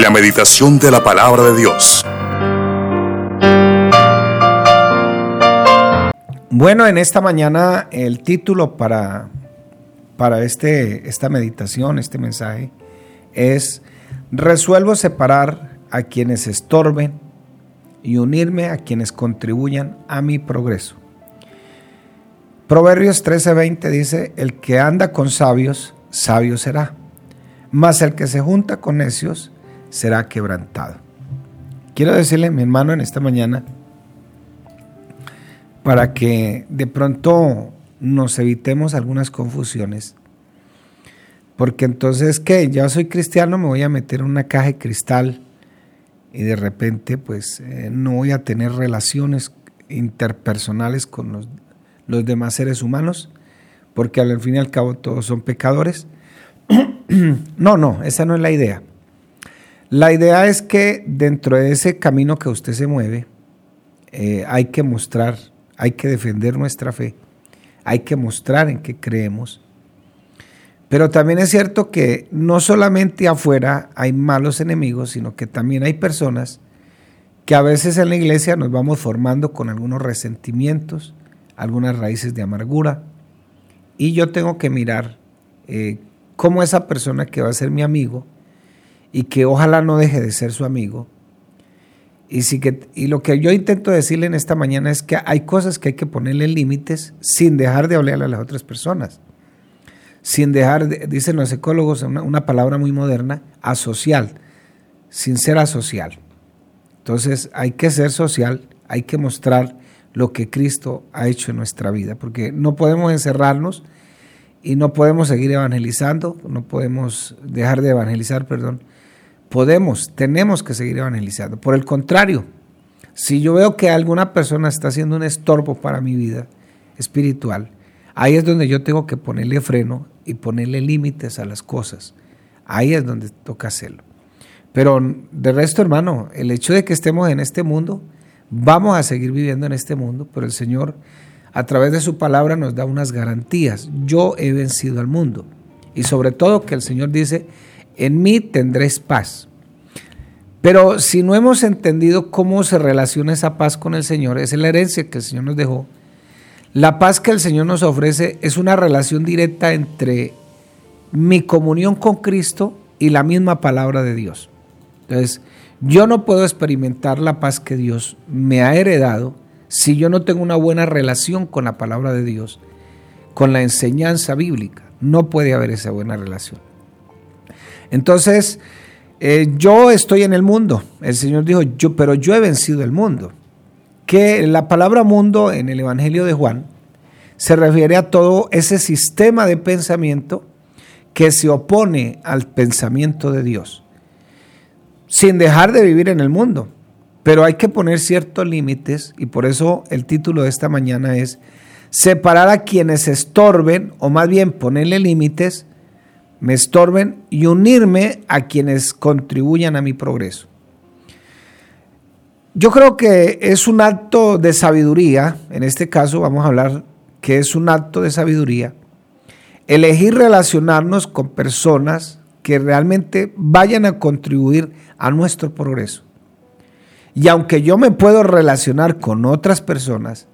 La meditación de la palabra de Dios. Bueno, en esta mañana el título para, para este, esta meditación, este mensaje, es Resuelvo separar a quienes estorben y unirme a quienes contribuyan a mi progreso. Proverbios 13:20 dice, el que anda con sabios, sabio será, mas el que se junta con necios será quebrantado. Quiero decirle, mi hermano, en esta mañana, para que de pronto nos evitemos algunas confusiones, porque entonces, ¿qué? Ya soy cristiano, me voy a meter en una caja de cristal y de repente, pues, eh, no voy a tener relaciones interpersonales con los los demás seres humanos, porque al fin y al cabo todos son pecadores. no, no, esa no es la idea. La idea es que dentro de ese camino que usted se mueve, eh, hay que mostrar, hay que defender nuestra fe, hay que mostrar en qué creemos. Pero también es cierto que no solamente afuera hay malos enemigos, sino que también hay personas que a veces en la iglesia nos vamos formando con algunos resentimientos, algunas raíces de amargura. Y yo tengo que mirar eh, cómo esa persona que va a ser mi amigo y que ojalá no deje de ser su amigo. Y, que, y lo que yo intento decirle en esta mañana es que hay cosas que hay que ponerle límites sin dejar de hablarle a las otras personas. Sin dejar, dicen los ecólogos, una, una palabra muy moderna, asocial, sin ser asocial. Entonces hay que ser social, hay que mostrar lo que Cristo ha hecho en nuestra vida, porque no podemos encerrarnos y no podemos seguir evangelizando, no podemos dejar de evangelizar, perdón. Podemos, tenemos que seguir evangelizando. Por el contrario, si yo veo que alguna persona está haciendo un estorbo para mi vida espiritual, ahí es donde yo tengo que ponerle freno y ponerle límites a las cosas. Ahí es donde toca hacerlo. Pero de resto, hermano, el hecho de que estemos en este mundo, Vamos a seguir viviendo en este mundo, pero el Señor a través de su palabra nos da unas garantías. Yo he vencido al mundo. Y sobre todo que el Señor dice, en mí tendréis paz. Pero si no hemos entendido cómo se relaciona esa paz con el Señor, es la herencia que el Señor nos dejó. La paz que el Señor nos ofrece es una relación directa entre mi comunión con Cristo y la misma palabra de Dios. Entonces, yo no puedo experimentar la paz que Dios me ha heredado si yo no tengo una buena relación con la palabra de Dios, con la enseñanza bíblica. No puede haber esa buena relación. Entonces, eh, yo estoy en el mundo. El Señor dijo, yo, pero yo he vencido el mundo. Que la palabra mundo en el Evangelio de Juan se refiere a todo ese sistema de pensamiento que se opone al pensamiento de Dios sin dejar de vivir en el mundo. Pero hay que poner ciertos límites y por eso el título de esta mañana es separar a quienes estorben, o más bien ponerle límites, me estorben y unirme a quienes contribuyan a mi progreso. Yo creo que es un acto de sabiduría, en este caso vamos a hablar que es un acto de sabiduría, elegir relacionarnos con personas que realmente vayan a contribuir a nuestro progreso. Y aunque yo me puedo relacionar con otras personas,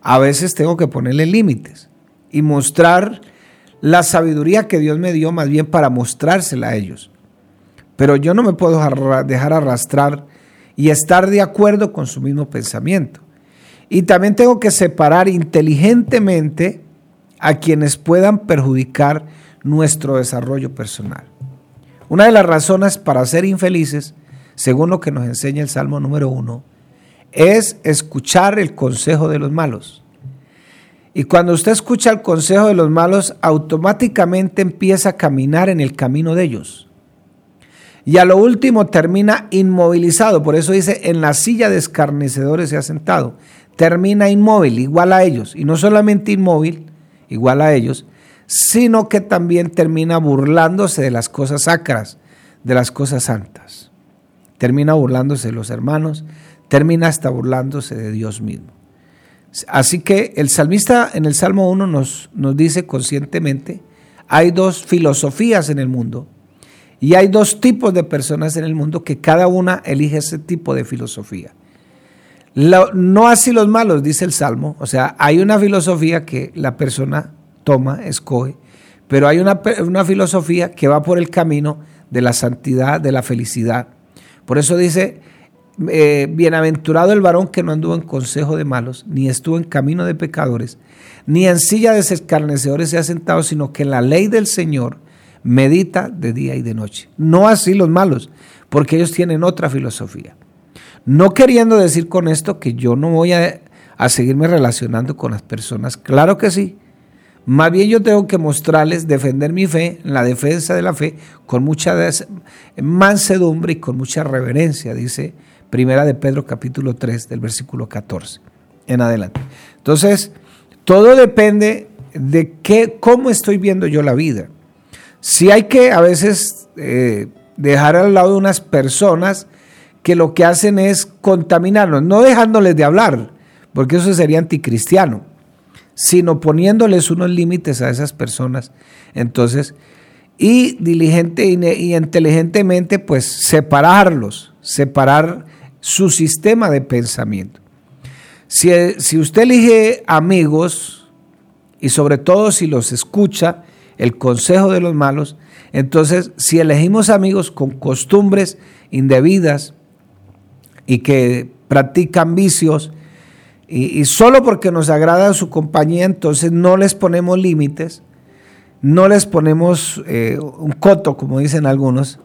a veces tengo que ponerle límites y mostrar la sabiduría que Dios me dio más bien para mostrársela a ellos. Pero yo no me puedo dejar arrastrar y estar de acuerdo con su mismo pensamiento. Y también tengo que separar inteligentemente a quienes puedan perjudicar nuestro desarrollo personal. Una de las razones para ser infelices, según lo que nos enseña el Salmo número uno, es escuchar el consejo de los malos. Y cuando usted escucha el consejo de los malos, automáticamente empieza a caminar en el camino de ellos. Y a lo último termina inmovilizado. Por eso dice, en la silla de escarnecedores se ha sentado. Termina inmóvil, igual a ellos. Y no solamente inmóvil, igual a ellos, sino que también termina burlándose de las cosas sacras, de las cosas santas. Termina burlándose de los hermanos, termina hasta burlándose de Dios mismo. Así que el salmista en el Salmo 1 nos, nos dice conscientemente, hay dos filosofías en el mundo Y hay dos tipos de personas en el mundo que cada una elige ese tipo de filosofía. no así los malos, dice el Salmo. O sea, hay una filosofía que la persona toma, escoge, pero hay una, una filosofía que va por el camino de la santidad, de la felicidad. Por eso dice, eh, bienaventurado el varón que no anduvo en consejo de malos, ni estuvo en camino de pecadores, ni en silla de escarnecedores se ha sentado, sino que en la ley del Señor medita de día y de noche. No así los malos, porque ellos tienen otra filosofía. No queriendo decir con esto que yo no voy a, a seguirme relacionando con las personas, claro que sí. Más bien yo tengo que mostrarles, defender mi fe, la defensa de la fe, con mucha mansedumbre y con mucha reverencia, dice Primera de Pedro capítulo 3 del versículo 14 en adelante. Entonces, todo depende de qué, cómo estoy viendo yo la vida. Si hay que a veces eh, dejar al lado unas personas que lo que hacen es contaminarnos, no dejándoles de hablar, porque eso sería anticristiano, sino poniéndoles unos límites a esas personas. Entonces, y diligente y inteligentemente, pues separarlos, separar su sistema de pensamiento. Si, si usted elige amigos y sobre todo si los escucha el consejo de los malos, entonces si elegimos amigos con costumbres indebidas y que practican vicios, y, solo porque nos agrada su compañía, entonces no les ponemos límites, no les ponemos eh, un coto, como dicen algunos,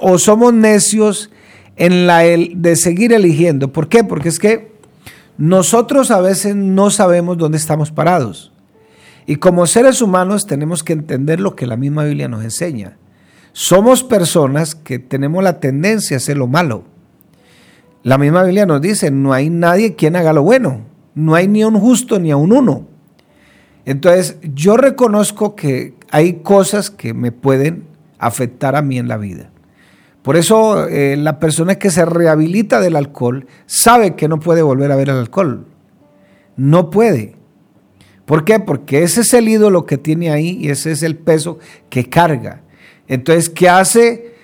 o somos necios en la de seguir eligiendo. ¿Por qué? Porque es que nosotros a veces no sabemos dónde estamos parados. Y como seres humanos tenemos que entender lo que la misma Biblia nos enseña. Somos personas que tenemos la tendencia a hacer lo malo. La misma Biblia nos dice, no hay nadie quien haga lo bueno. No hay ni un justo ni a un uno. Entonces, yo reconozco que hay cosas que me pueden afectar a mí en la vida. Por eso eh, la persona que se rehabilita del alcohol sabe que no puede volver a ver el alcohol. No puede. ¿Por qué? Porque ese es el ídolo que tiene ahí y ese es el peso que carga. Entonces, ¿qué hace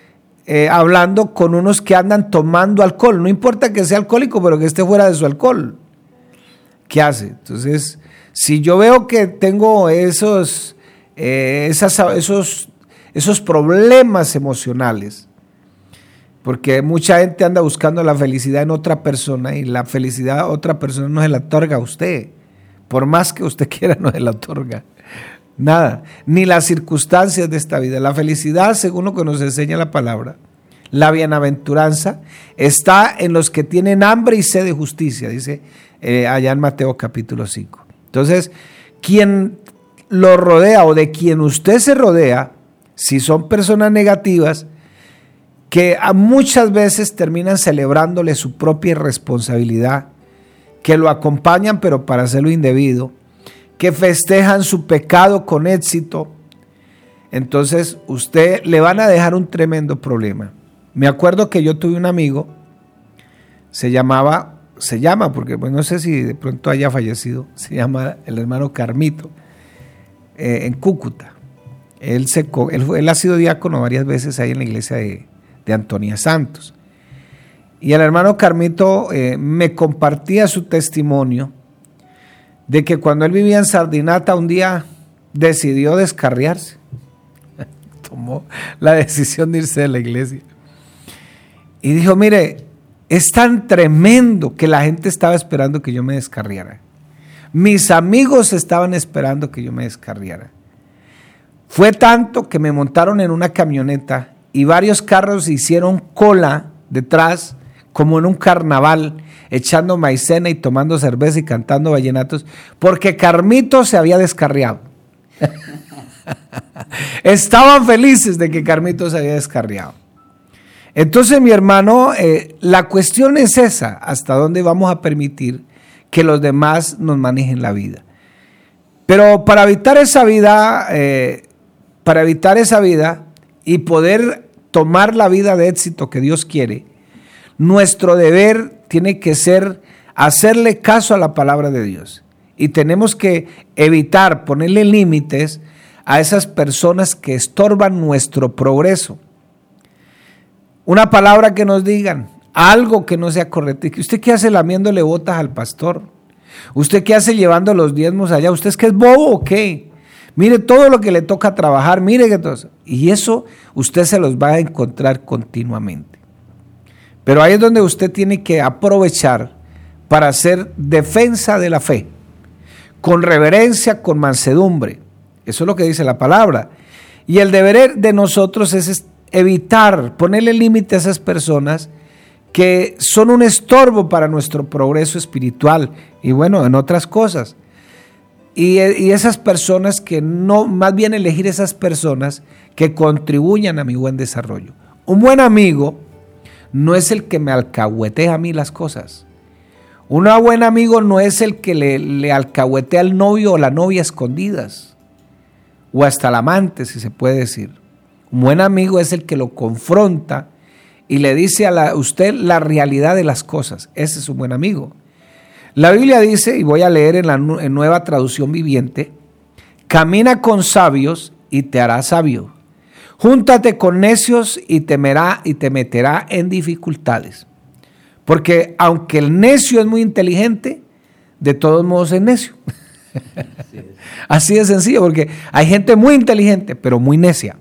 eh, hablando con unos que andan tomando alcohol? No importa que sea alcohólico, pero que esté fuera de su alcohol. ¿Qué hace? Entonces, si yo veo que tengo esos, eh, esos, esos problemas emocionales, porque mucha gente anda buscando la felicidad en otra persona y la felicidad a otra persona no se la otorga a usted. Por más que usted quiera, no se la otorga. Nada. Ni las circunstancias de esta vida. La felicidad, según lo que nos enseña la palabra, la bienaventuranza, está en los que tienen hambre y sed de justicia, dice eh, allá en Mateo capítulo 5. Entonces, quien lo rodea o de quien usted se rodea, si son personas negativas, que muchas veces terminan celebrándole su propia irresponsabilidad, que lo acompañan pero para hacerlo indebido, que festejan su pecado con éxito, entonces usted le van a dejar un tremendo problema. Me acuerdo que yo tuve un amigo, se llamaba, se llama, porque pues no sé si de pronto haya fallecido, se llama el hermano Carmito, eh, en Cúcuta. Él, se, él ha sido diácono varias veces ahí en la iglesia de, de Antonia Santos. Y el hermano Carmito eh, me compartía su testimonio de que cuando él vivía en Sardinata un día decidió descarriarse. Tomó la decisión de irse de la iglesia. Y dijo, mire, es tan tremendo que la gente estaba esperando que yo me descarriara. Mis amigos estaban esperando que yo me descarriara. Fue tanto que me montaron en una camioneta y varios carros hicieron cola detrás, como en un carnaval, echando maicena y tomando cerveza y cantando vallenatos, porque Carmito se había descarriado. Estaban felices de que Carmito se había descarriado. Entonces, mi hermano, eh, la cuestión es esa, hasta dónde vamos a permitir que los demás nos manejen la vida. Pero para evitar esa vida, eh, para evitar esa vida, y poder tomar la vida de éxito que Dios quiere, nuestro deber tiene que ser hacerle caso a la palabra de Dios. Y tenemos que evitar ponerle límites a esas personas que estorban nuestro progreso. una palabra que nos digan, algo que no sea correcto. ¿Usted qué hace lamiéndole botas al pastor? ¿Usted qué hace llevando los diezmos allá? ¿Usted es que es bobo o qué? Mire todo lo que le toca trabajar, mire que todo. Y eso usted se los va a encontrar continuamente. Pero ahí es donde usted tiene que aprovechar para hacer defensa de la fe, con reverencia, con mansedumbre. Eso es lo que dice la palabra. Y el deber de nosotros es evitar, ponerle límite a esas personas que son un estorbo para nuestro progreso espiritual y bueno, en otras cosas. Y, esas personas que no, más bien elegir esas personas que contribuyan a mi buen desarrollo. Un buen amigo no es el que me alcahuetea a mí las cosas. Un buen amigo no es el que le, alcahuetea al novio o la novia escondidas, o hasta el amante, si se puede decir. Un buen amigo es el que lo confronta y le dice a usted la realidad de las cosas. Ese es un buen amigo. La Biblia dice, y voy a leer en la nueva traducción viviente, camina con sabios y te hará sabio. Júntate con necios y, temerá, y te meterá en dificultades. Porque aunque el necio es muy inteligente, de todos modos es necio. Así de sencillo, porque hay gente muy inteligente, pero muy necia.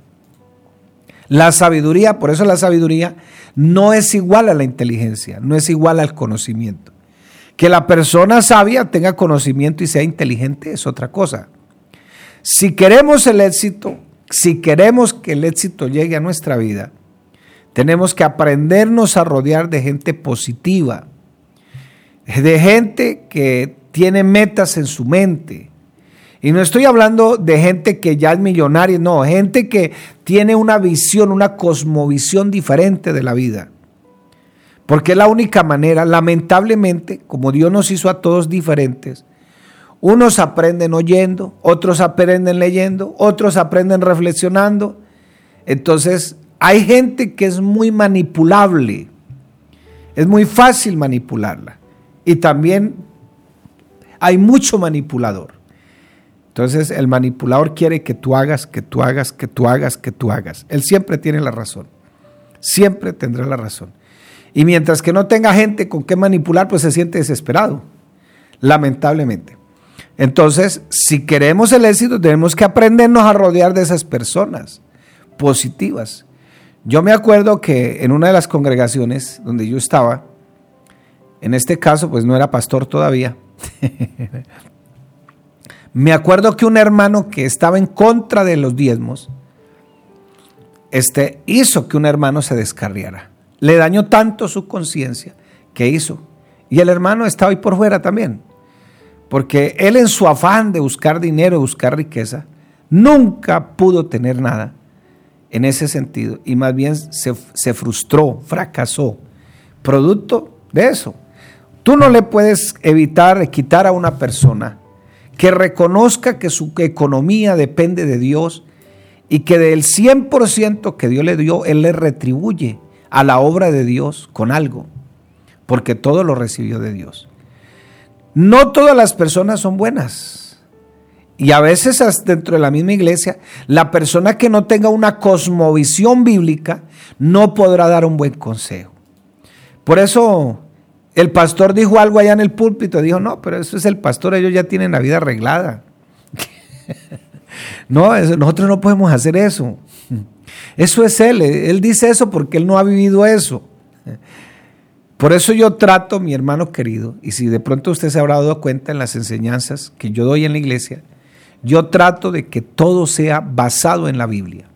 La sabiduría, por eso la sabiduría no es igual a la inteligencia, no es igual al conocimiento. Que la persona sabia tenga conocimiento y sea inteligente es otra cosa. Si queremos el éxito, si queremos que el éxito llegue a nuestra vida, tenemos que aprendernos a rodear de gente positiva, de gente que tiene metas en su mente, y no estoy hablando de gente que ya es millonaria, no, gente que tiene una visión, una cosmovisión diferente de la vida. Porque es la única manera, lamentablemente, como Dios nos hizo a todos diferentes, unos aprenden oyendo, otros aprenden leyendo, otros aprenden reflexionando. Entonces, hay gente que es muy manipulable. Es muy fácil manipularla. Y también hay mucho manipulador. Entonces el manipulador quiere que tú hagas, que tú hagas, que tú hagas, que tú hagas. Él siempre tiene la razón. Siempre tendrá la razón. Y mientras que no tenga gente con qué manipular, pues se siente desesperado. Lamentablemente. Entonces, si queremos el éxito, tenemos que aprendernos a rodear de esas personas positivas. Yo me acuerdo que en una de las congregaciones donde yo estaba, en este caso, pues no era pastor todavía, Me acuerdo que un hermano que estaba en contra de los diezmos, este, hizo que un hermano se descarriara. Le dañó tanto su conciencia que hizo. Y el hermano está hoy por fuera también. Porque él en su afán de buscar dinero, buscar riqueza, nunca pudo tener nada en ese sentido. Y más bien se, se frustró, fracasó. Producto de eso. Tú no le puedes evitar quitar a una persona que reconozca que su economía depende de Dios y que del 100% que Dios le dio, Él le retribuye a la obra de Dios con algo, porque todo lo recibió de Dios. No todas las personas son buenas. Y a veces dentro de la misma iglesia, la persona que no tenga una cosmovisión bíblica no podrá dar un buen consejo. Por eso el pastor dijo algo allá en el púlpito, dijo, no, pero eso es el pastor, ellos ya tienen la vida arreglada. no, nosotros no podemos hacer eso. Eso es él, él dice eso porque él no ha vivido eso. Por eso yo trato, mi hermano querido, y si de pronto usted se habrá dado cuenta en las enseñanzas que yo doy en la iglesia, yo trato de que todo sea basado en la Biblia.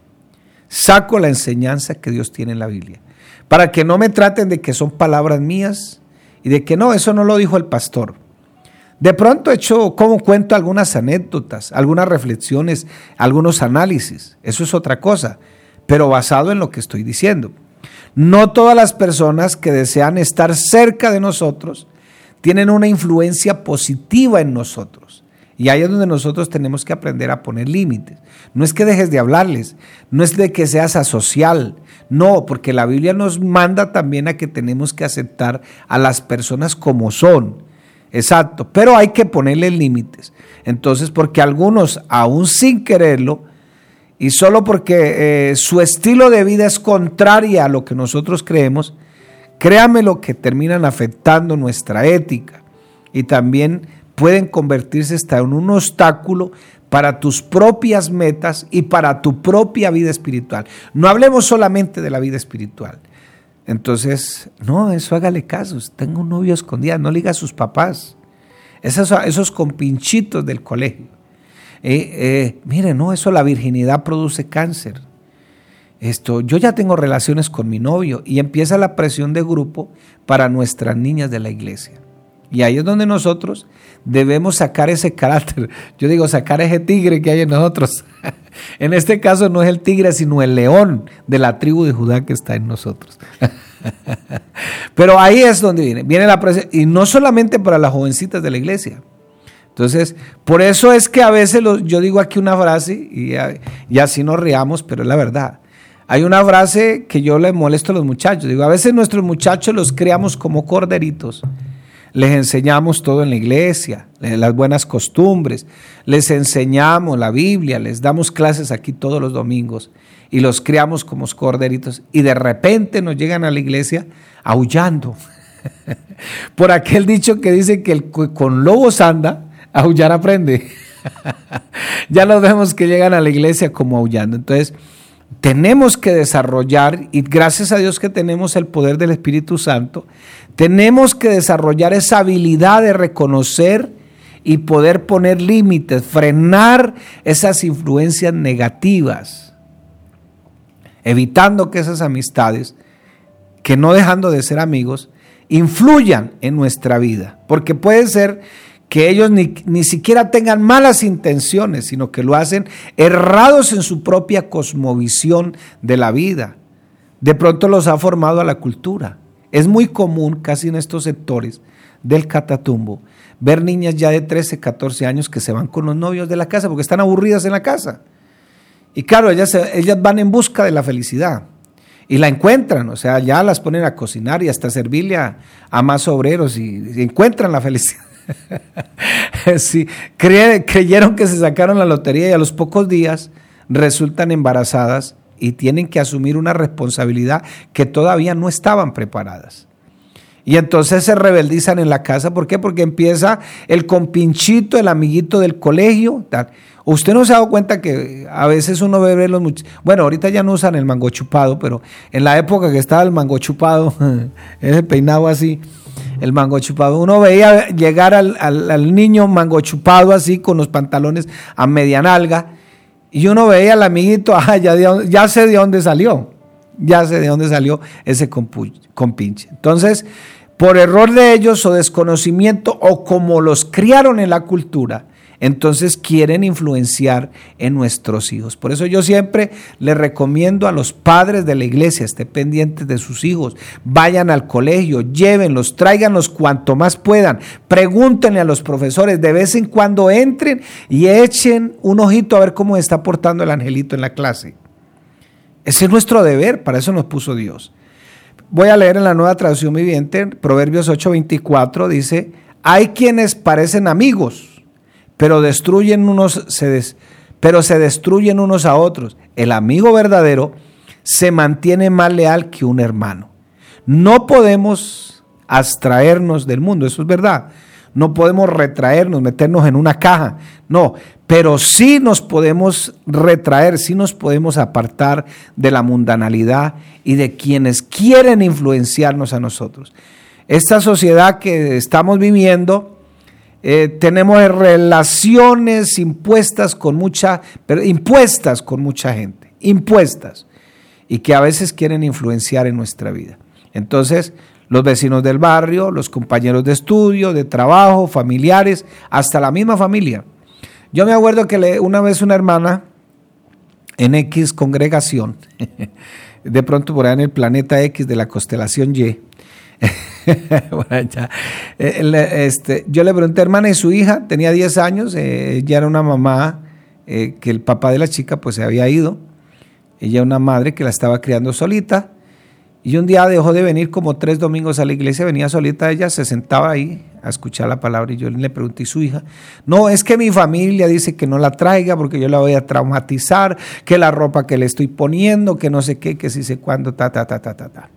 Saco la enseñanza que Dios tiene en la Biblia. Para que no me traten de que son palabras mías, y de que no, eso no lo dijo el pastor. De pronto he hecho como cuento algunas anécdotas, algunas reflexiones, algunos análisis. Eso es otra cosa, pero basado en lo que estoy diciendo. No todas las personas que desean estar cerca de nosotros tienen una influencia positiva en nosotros. Y ahí es donde nosotros tenemos que aprender a poner límites. No es que dejes de hablarles, no es de que seas asocial, no, porque la Biblia nos manda también a que tenemos que aceptar a las personas como son. Exacto, pero hay que ponerle límites. Entonces, porque algunos, aún sin quererlo, y solo porque eh, su estilo de vida es contraria a lo que nosotros creemos, créame lo que terminan afectando nuestra ética y también pueden convertirse hasta en un obstáculo para tus propias metas y para tu propia vida espiritual. No hablemos solamente de la vida espiritual. Entonces, no, eso hágale caso. Tengo un novio escondido, no le diga a sus papás. Esos, esos compinchitos del colegio. Eh, eh, mire, no, eso la virginidad produce cáncer. Esto, yo ya tengo relaciones con mi novio y empieza la presión de grupo para nuestras niñas de la iglesia. Y ahí es donde nosotros debemos sacar ese carácter. Yo digo, sacar ese tigre que hay en nosotros. en este caso no es el tigre, sino el león de la tribu de Judá que está en nosotros. Pero ahí es donde viene. Viene la presión. Y no solamente para las jovencitas de la iglesia. Entonces, por eso es que a veces yo digo aquí una frase y, así nos riamos, pero es la verdad. Hay una frase que yo le molesto a los muchachos. Digo, a veces nuestros muchachos los creamos como corderitos les enseñamos todo en la iglesia, las buenas costumbres, les enseñamos la Biblia, les damos clases aquí todos los domingos y los criamos como corderitos y de repente nos llegan a la iglesia aullando. Por aquel dicho que dice que el con lobos anda, aullar aprende. ya los vemos que llegan a la iglesia como aullando. Entonces, tenemos que desarrollar, y gracias a Dios que tenemos el poder del Espíritu Santo, tenemos que desarrollar esa habilidad de reconocer y poder poner límites, frenar esas influencias negativas, evitando que esas amistades, que no dejando de ser amigos, influyan en nuestra vida. Porque puede ser que ellos ni, ni, siquiera tengan malas intenciones, sino que lo hacen errados en su propia cosmovisión de la vida. De pronto los ha formado a la cultura. Es muy común, casi en estos sectores del Catatumbo, ver niñas ya de 13, 14 años que se van con los novios de la casa porque están aburridas en la casa. Y claro, ellas, ellas van en busca de la felicidad y la encuentran, o sea, ya las ponen a cocinar y hasta servirle a, más obreros y, encuentran la felicidad. sí, creyeron que se sacaron la lotería y a los pocos días resultan embarazadas y tienen que asumir una responsabilidad que todavía no estaban preparadas. Y entonces se rebeldizan en la casa. ¿Por qué? Porque empieza el compinchito, el amiguito del colegio. Usted no se ha dado cuenta que a veces uno ve los muchachos. Bueno, ahorita ya no usan el mango chupado, pero en la época que estaba el mango chupado, ese peinado así, el mango chupado, uno veía llegar al, al niño mango chupado así con los pantalones a media nalga y uno veía al amiguito, ah, ya, ya sé de dónde salió, ya sé de dónde salió ese compinche. Entonces, por error de ellos o desconocimiento o como los criaron en la cultura, entonces quieren influenciar en nuestros hijos. Por eso yo siempre le recomiendo a los padres de la iglesia, estén pendientes de sus hijos, vayan al colegio, llévenlos, tráiganlos cuanto más puedan, pregúntenle a los profesores, de vez en cuando entren y echen un ojito a ver cómo está portando el angelito en la clase. Ese es nuestro deber, para eso nos puso Dios. Voy a leer en la nueva traducción viviente, Proverbios 8:24, dice, hay quienes parecen amigos pero destruyen unos, se pero se destruyen unos a otros. El amigo verdadero se mantiene más leal que un hermano. No podemos abstraernos del mundo, eso es verdad. No podemos retraernos, meternos en una caja. No, pero sí nos podemos retraer, sí nos podemos apartar de la mundanalidad y de quienes quieren influenciarnos a nosotros. Esta sociedad que estamos viviendo eh, tenemos relaciones impuestas con mucha, pero impuestas con mucha gente, impuestas, y que a veces quieren influenciar en nuestra vida. Entonces, los vecinos del barrio, los compañeros de estudio, de trabajo, familiares, hasta la misma familia. Yo me acuerdo que una vez una hermana en X congregación, de pronto por ahí en el planeta X de la constelación Y, Eh, este, yo le pregunté, hermana, ¿y su hija? Tenía 10 años, eh, ella era una mamá eh, que el papá de la chica pues se había ido. Ella una madre que la estaba criando solita. Y un día dejó de venir como tres domingos a la iglesia, venía solita ella, se sentaba ahí a escuchar la palabra y yo le pregunté, ¿y su hija? No, es que mi familia dice que no la traiga porque yo la voy a traumatizar, que la ropa que le estoy poniendo, que no sé qué, que si sé cuándo, ta, ta, ta, ta, ta, ta.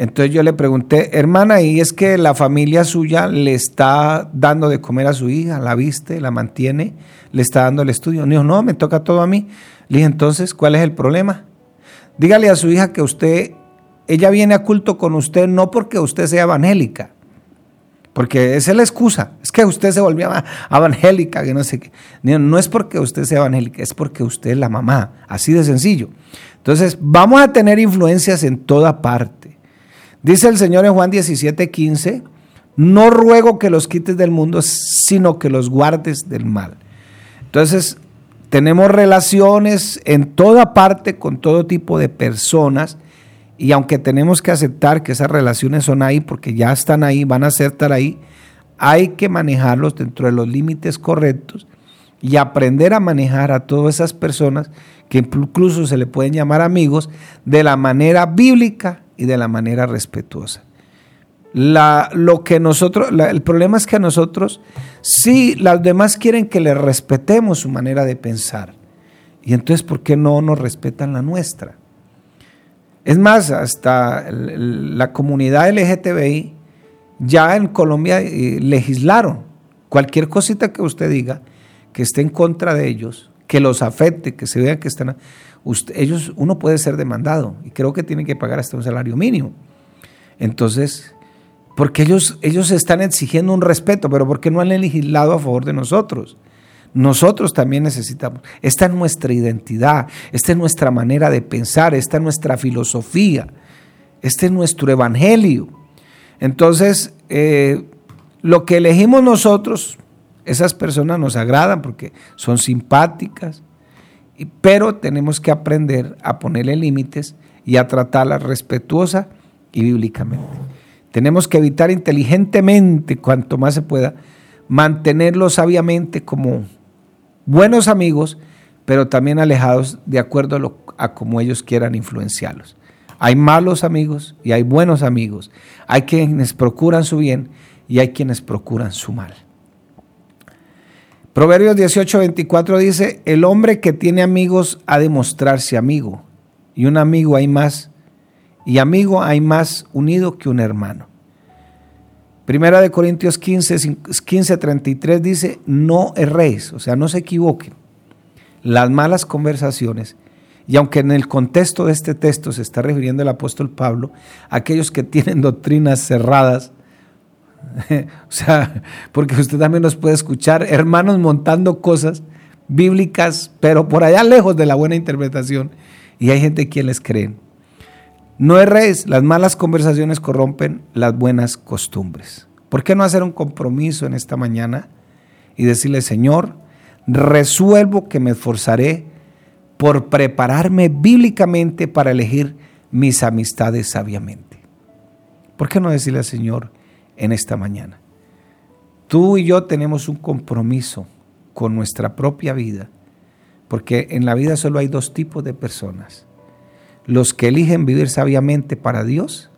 Entonces yo le pregunté, hermana, ¿y es que la familia suya le está dando de comer a su hija? ¿La viste? ¿La mantiene? ¿Le está dando el estudio? Me dijo, no, me toca todo a mí. Le dije, entonces, ¿cuál es el problema? Dígale a su hija que usted, ella viene a culto con usted no porque usted sea evangélica, porque esa es la excusa, es que usted se volvió evangélica, que no sé qué. No es porque usted sea evangélica, es porque usted es la mamá, así de sencillo. Entonces, vamos a tener influencias en toda parte. Dice el Señor en Juan 17, 15, no ruego que los quites del mundo, sino que los guardes del mal. Entonces, tenemos relaciones en toda parte con todo tipo de personas y aunque tenemos que aceptar que esas relaciones son ahí porque ya están ahí, van a estar ahí, hay que manejarlos dentro de los límites correctos y aprender a manejar a todas esas personas que incluso se le pueden llamar amigos de la manera bíblica y de la manera respetuosa. La, lo que nosotros, el problema es que a nosotros, sí, los demás quieren que le respetemos su manera de pensar. Y entonces, ¿por qué no nos respetan la nuestra? Es más, hasta la comunidad LGTBI ya en Colombia eh, legislaron cualquier cosita que usted diga que esté en contra de ellos, que los afecte, que se vea que están ellos, uno puede ser demandado y creo que tienen que pagar hasta un salario mínimo. Entonces, porque ellos, ellos están exigiendo un respeto, pero ¿por qué no han legislado a favor de nosotros? Nosotros también necesitamos. Esta es nuestra identidad, esta es nuestra manera de pensar, esta es nuestra filosofía, este es nuestro evangelio. Entonces, eh, lo que elegimos nosotros, esas personas nos agradan porque son simpáticas, pero tenemos que aprender a ponerle límites y a tratarla respetuosa y bíblicamente. Tenemos que evitar inteligentemente, cuanto más se pueda, mantenerlos sabiamente como buenos amigos, pero también alejados de acuerdo a, lo, a ellos quieran influenciarlos. Hay malos amigos y hay buenos amigos. Hay quienes procuran su bien y hay quienes procuran su mal. Proverbios 18, 24 dice, el hombre que tiene amigos ha de mostrarse amigo, y un amigo hay más, y amigo hay más unido que un hermano. Primera de Corintios 15, 15, 33 dice, no erréis, o sea, no se equivoquen. Las malas conversaciones, y aunque en el contexto de este texto se está refiriendo el apóstol Pablo, aquellos que tienen doctrinas cerradas, o sea, porque usted también nos puede escuchar hermanos montando cosas bíblicas, pero por allá lejos de la buena interpretación, y hay gente que les creen. No erréis, las malas conversaciones corrompen las buenas costumbres. ¿Por qué no hacer un compromiso en esta mañana y decirle, Señor, resuelvo que me esforzaré por prepararme bíblicamente para elegir mis amistades sabiamente? ¿Por qué no decirle al Señor, en esta mañana. Tú y yo tenemos un compromiso con nuestra propia vida, porque en la vida solo hay dos tipos de personas. Los que eligen vivir sabiamente para Dios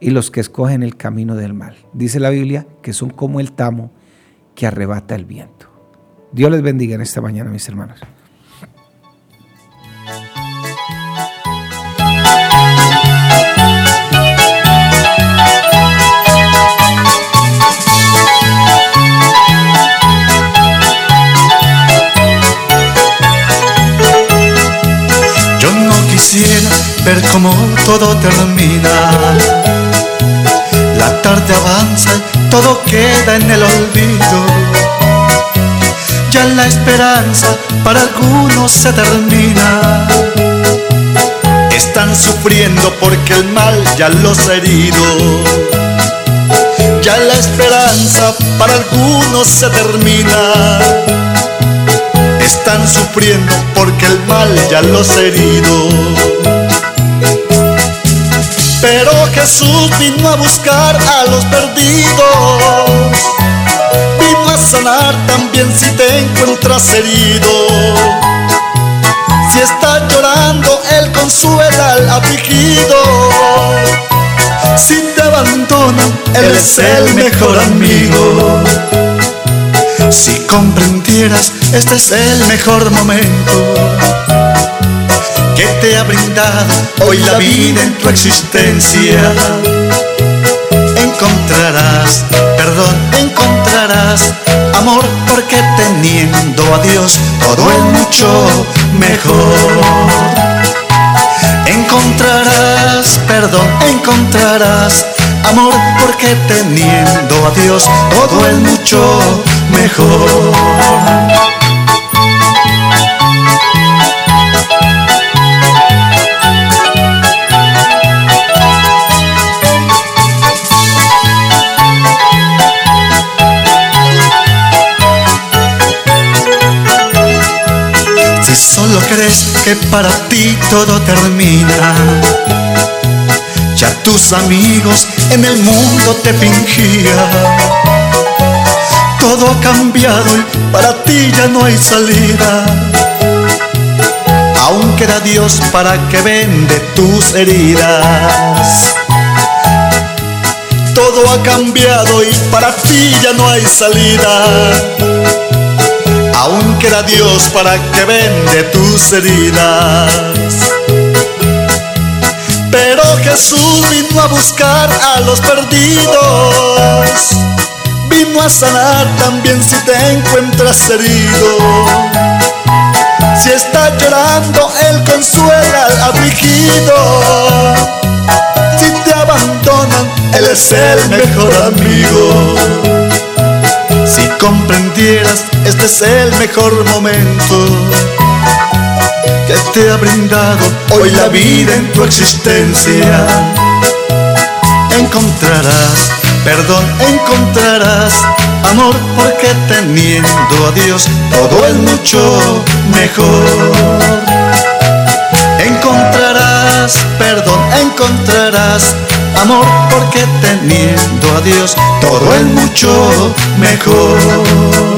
y los que escogen el camino del mal. Dice la Biblia que son como el tamo que arrebata el viento. Dios les bendiga en esta mañana, mis hermanos. Ver cómo todo termina. La tarde avanza y todo queda en el olvido. Ya la esperanza para algunos se termina. Están sufriendo porque el mal ya los ha herido. Ya la esperanza para algunos se termina. Están sufriendo porque el mal ya los herido. Pero Jesús vino a buscar a los perdidos. Vino a sanar también si te encuentras herido. Si estás llorando, Él consuela al afligido. Si te abandonan, Él es el mejor amigo. Si comprendieras, este es el mejor momento que te ha brindado hoy la vida en tu existencia. Encontrarás, perdón, encontrarás amor porque teniendo a Dios todo es mucho mejor. Encontrarás, perdón, encontrarás amor porque teniendo a Dios todo es mucho mejor. Crees que para ti todo termina, ya tus amigos en el mundo te fingían. Todo ha cambiado y para ti ya no hay salida. Aún queda Dios para que vende tus heridas. Todo ha cambiado y para ti ya no hay salida. Aún queda Dios para que vende tus heridas. Pero Jesús vino a buscar a los perdidos. Vino a sanar también si te encuentras herido. Si estás llorando, Él consuela al afligido. Si te abandonan, Él es el mejor amigo. Si comprendieras, este es el mejor momento que te ha brindado hoy la vida en tu existencia. Encontrarás, perdón, encontrarás amor porque teniendo a Dios todo es mucho mejor. Encontrarás, perdón, encontrarás amor porque teniendo a Dios todo es mucho mejor.